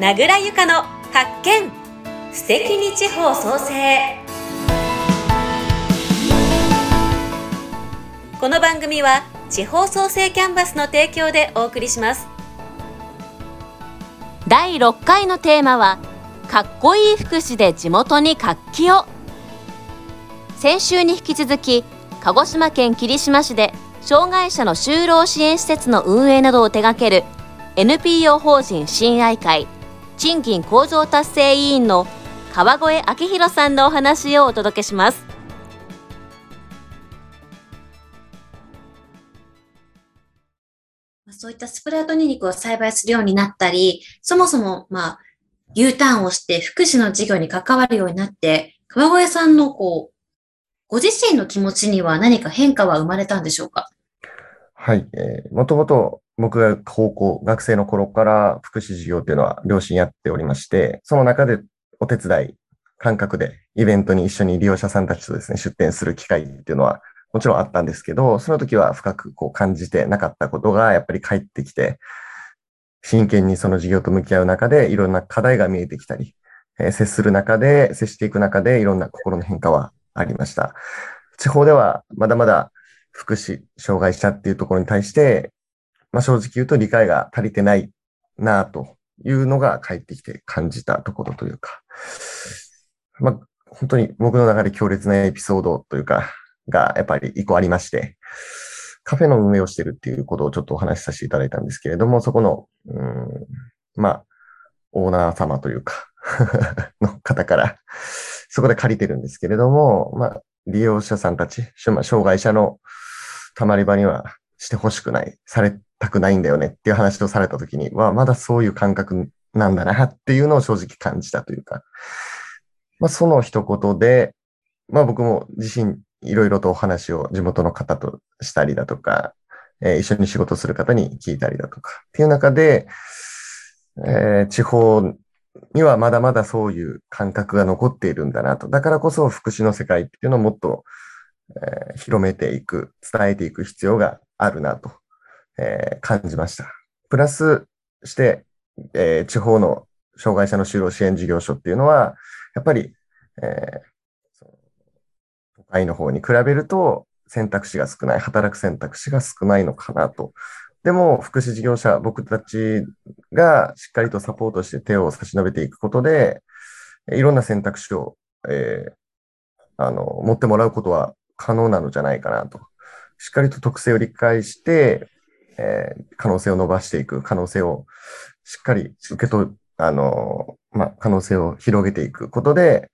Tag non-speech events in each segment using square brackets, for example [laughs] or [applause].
名倉由香の発見。素敵に地方創生。この番組は地方創生キャンバスの提供でお送りします。第6回のテーマはかっこいい福祉で地元に活気を。先週に引き続き鹿児島県霧島市で障害者の就労支援施設の運営などを手掛ける NPO 法人親愛会。賃金向上達成委員の川越明宏さんのお話をお届けしますそういったスプラウトニンニクを栽培するようになったり、そもそも、まあ、U ターンをして福祉の事業に関わるようになって、川越さんのこう、ご自身の気持ちには何か変化は生まれたんでしょうか？はい。えー、もともと僕が高校、学生の頃から福祉事業っていうのは両親やっておりまして、その中でお手伝い、感覚でイベントに一緒に利用者さんたちとですね、出展する機会っていうのはもちろんあったんですけど、その時は深くこう感じてなかったことがやっぱり帰ってきて、真剣にその事業と向き合う中でいろんな課題が見えてきたり、えー、接する中で、接していく中でいろんな心の変化はありました。地方ではまだまだ福祉、障害者っていうところに対して、まあ、正直言うと理解が足りてないなというのが帰ってきて感じたところというか、まあ、本当に僕の中で強烈なエピソードというか、がやっぱり一個ありまして、カフェの運営をしてるっていうことをちょっとお話しさせていただいたんですけれども、そこの、うん、まあ、オーナー様というか [laughs] の方から、そこで借りてるんですけれども、まあ、利用者さんたち、障害者のたまり場にはしてほしくない、されたくないんだよねっていう話をされたときには、まだそういう感覚なんだなっていうのを正直感じたというか、まあ、その一言で、まあ僕も自身いろいろとお話を地元の方としたりだとか、えー、一緒に仕事する方に聞いたりだとかっていう中で、えー、地方にはまだまだそういう感覚が残っているんだなと。だからこそ福祉の世界っていうのをもっと、えー、広めていく、伝えていく必要があるなと、えー、感じました。プラスして、えー、地方の障害者の就労支援事業所っていうのは、やっぱり、え都会の方に比べると選択肢が少ない、働く選択肢が少ないのかなとでも、福祉事業者、僕たちがしっかりとサポートして手を差し伸べていくことで、いろんな選択肢を、えー、あの、持ってもらうことは可能なのじゃないかなと。しっかりと特性を理解して、えー、可能性を伸ばしていく、可能性をしっかり受け取る、あの、まあ、可能性を広げていくことで、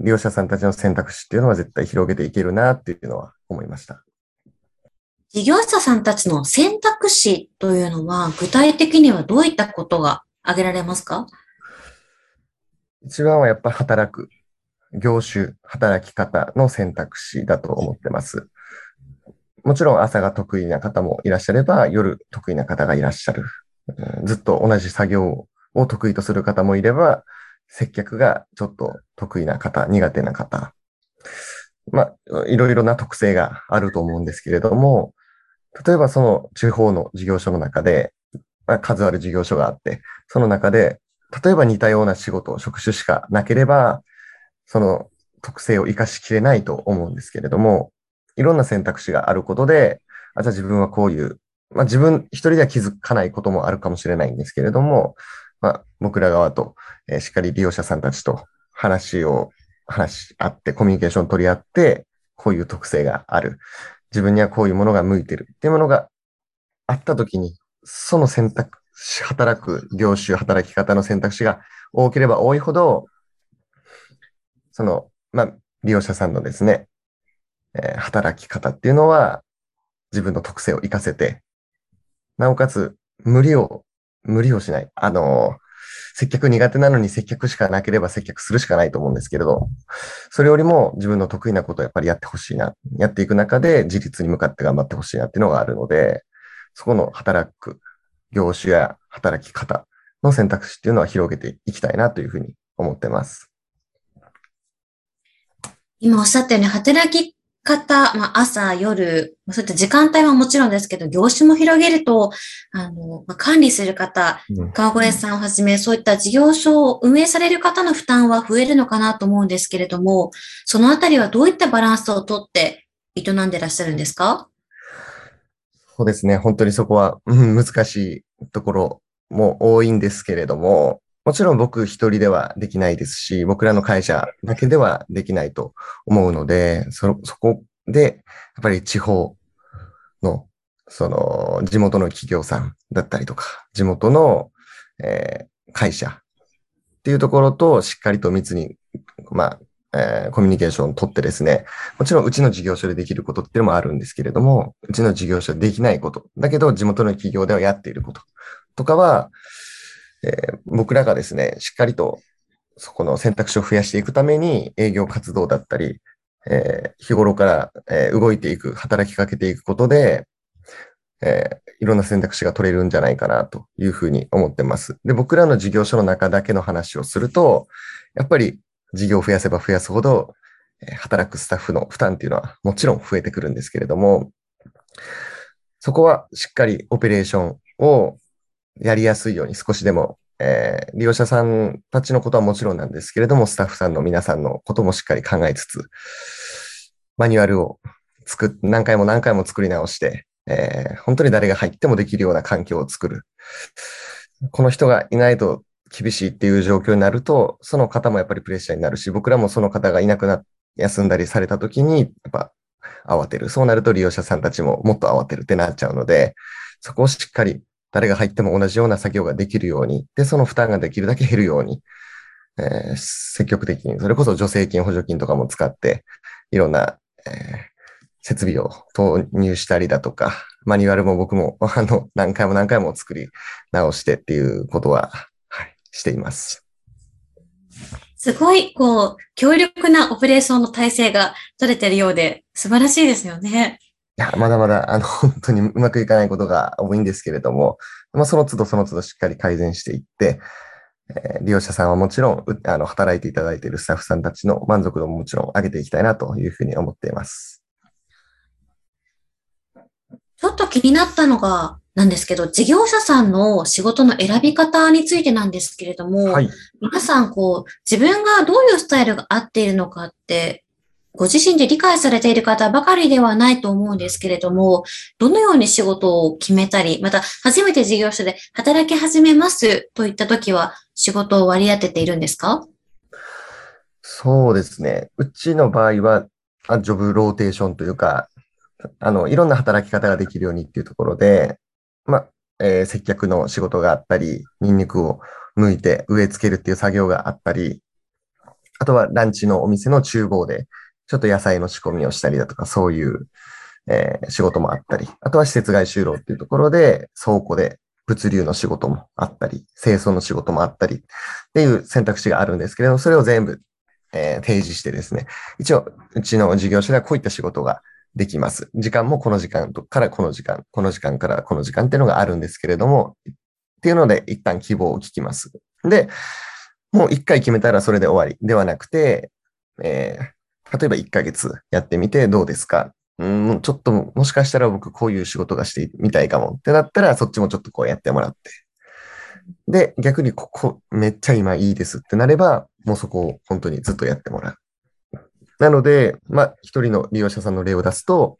利用者さんたちの選択肢っていうのは絶対広げていけるなっていうのは思いました。事業者さんたちの選択肢というのは、具体的にはどういったことが挙げられますか？一番はやっぱ働く、業種、働き方の選択肢だと思ってます。もちろん朝が得意な方もいらっしゃれば、夜得意な方がいらっしゃる。ずっと同じ作業を得意とする方もいれば、接客がちょっと得意な方、苦手な方。まあ、いろいろな特性があると思うんですけれども、例えばその地方の事業所の中で、まあ、数ある事業所があって、その中で、例えば似たような仕事、職種しかなければ、その特性を活かしきれないと思うんですけれども、いろんな選択肢があることで、あ、じゃあ自分はこういう、まあ自分一人では気づかないこともあるかもしれないんですけれども、まあ僕ら側と、えー、しっかり利用者さんたちと話を、話し合って、コミュニケーション取り合って、こういう特性がある。自分にはこういうものが向いてるっていうものがあったときに、その選択肢、働く業種、働き方の選択肢が多ければ多いほど、その、まあ、利用者さんのですね、えー、働き方っていうのは自分の特性を活かせて、なおかつ無理を、無理をしない。あの接客苦手なのに接客しかなければ接客するしかないと思うんですけれど、それよりも自分の得意なことをやっぱりやってほしいな。やっていく中で自立に向かって頑張ってほしいなっていうのがあるので、そこの働く業種や働き方の選択肢っていうのは広げていきたいなというふうに思ってます。今おっしゃったように働き方、まあ、朝、夜、そういった時間帯はもちろんですけど、業種も広げると、あの、まあ、管理する方、川越さんをはじめ、そういった事業所を運営される方の負担は増えるのかなと思うんですけれども、そのあたりはどういったバランスをとって営んでらっしゃるんですか？そうですね。本当にそこは、うん、難しいところも多いんですけれども、もちろん僕一人ではできないですし、僕らの会社だけではできないと思うので、そ、そこで、やっぱり地方の、その、地元の企業さんだったりとか、地元の、えー、会社っていうところとしっかりと密に、まあ、えー、コミュニケーションを取ってですね、もちろんうちの事業所でできることっていうのもあるんですけれども、うちの事業所でできないこと、だけど地元の企業ではやっていることとかは、えー、僕らがですね、しっかりとそこの選択肢を増やしていくために営業活動だったり、えー、日頃から、えー、動いていく、働きかけていくことで、えー、いろんな選択肢が取れるんじゃないかなというふうに思ってます。で、僕らの事業所の中だけの話をすると、やっぱり事業を増やせば増やすほど、え働くスタッフの負担っていうのはもちろん増えてくるんですけれども、そこはしっかりオペレーションをやりやすいように少しでも、えー、利用者さんたちのことはもちろんなんですけれども、スタッフさんの皆さんのこともしっかり考えつつ、マニュアルを作っ、何回も何回も作り直して、えー、本当に誰が入ってもできるような環境を作る。この人がいないと厳しいっていう状況になると、その方もやっぱりプレッシャーになるし、僕らもその方がいなくな、休んだりされた時に、やっぱ慌てる。そうなると利用者さんたちももっと慌てるってなっちゃうので、そこをしっかり誰が入っても同じような作業ができるように、で、その負担ができるだけ減るように、えー、積極的に、それこそ助成金、補助金とかも使って、いろんな、えー、設備を投入したりだとか、マニュアルも僕も、[laughs] あの、何回も何回も作り直してっていうことは、はい、しています。すごい、こう、強力なオペレーションの体制が取れてるようで、素晴らしいですよね。いや、まだまだ、あの、[laughs] 本当にうまくいかないことが多いんですけれども、まあ、その都度その都度しっかり改善していって、えー、利用者さんはもちろん、あの、働いていただいているスタッフさんたちの満足度ももちろん上げていきたいなというふうに思っています。ちょっと気になったのが、なんですけど、事業者さんの仕事の選び方についてなんですけれども、はい、皆さん、こう、自分がどういうスタイルが合っているのかってご自身で理解されている方ばかりではないと思うんですけれども、どのように仕事を決めたり、また初めて事業所で働き始めますといったときは仕事を割り当てているんですか？そうですね。うちの場合は、ジョブローテーションというか、あの、いろんな働き方ができるようにっていうところで、まえー、接客の仕事があったり、ニンニクを剥いて植え付けるっていう作業があったり、あとはランチのお店の厨房でちょっと野菜の仕込みをしたりだとか、そういう、えー、仕事もあったり、あとは施設外就労っていうところで、倉庫で物流の仕事もあったり、清掃の仕事もあったりっていう選択肢があるんですけれども、それを全部、えー、提示してですね、一応、うちの事業所ではこういった仕事ができます。時間もこの時間からこの時間、この時間からこの時間っていうのがあるんですけれども、っていうので一旦希望を聞きます。で、もう一回決めたらそれで終わりではなくて、えー、例えば1ヶ月やってみてどうですか？うん、ちょっともしかしたら僕こういう仕事がしてみたいかもってなったらそっちもちょっとこうやってもらって。で、逆にここめっちゃ今いいですってなれば、もうそこを本当にずっとやってもらう。なので、まあ、一人の利用者さんの例を出すと、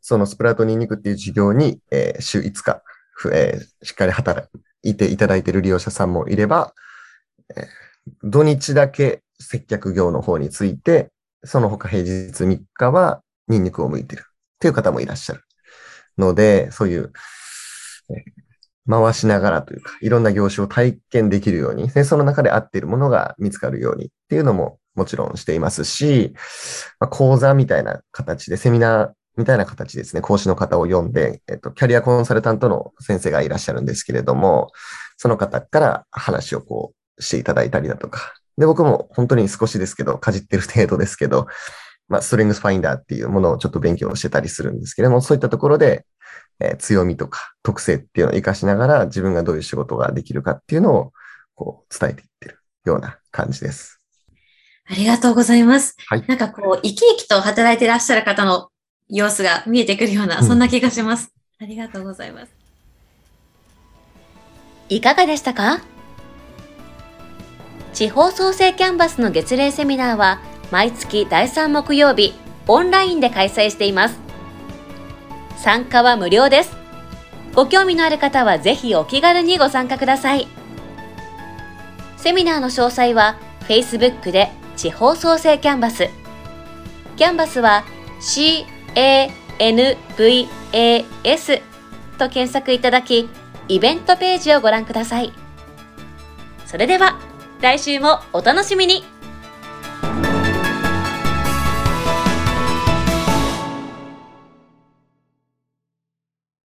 そのスプラトニンニクっていう事業に、えー、週5日、えー、しっかり働いていただいている利用者さんもいれば、えー、土日だけ接客業の方について、その他平日3日はニンニクを向いてるっていう方もいらっしゃる。ので、そういう、回しながらというか、いろんな業種を体験できるように、でその中で合っているものが見つかるようにっていうのももちろんしていますし、まあ、講座みたいな形で、セミナーみたいな形ですね、講師の方を読んで、えっと、キャリアコンサルタントの先生がいらっしゃるんですけれども、その方から話をこうしていただいたりだとか、で、僕も本当に少しですけど、かじってる程度ですけど、まあ、ストレングスファインダーっていうものをちょっと勉強してたりするんですけれども、そういったところで、えー、強みとか特性っていうのを活かしながら自分がどういう仕事ができるかっていうのをこう伝えていってるような感じです。ありがとうございます。はいなんかこう、生き生きと働いていらっしゃる方の様子が見えてくるような、うんそんな気がします。ありがとうございます。いかがでしたか？地方創生キャンバスの月例セミナーは毎月第3木曜日オンラインで開催しています。参加は無料です。ご興味のある方はぜひお気軽にご参加ください。セミナーの詳細は Facebook で地方創生キャンバス。キャンバスは C-A-N-V-A-S と検索いただき、イベントページをご覧ください。それでは、来週もお楽しみに。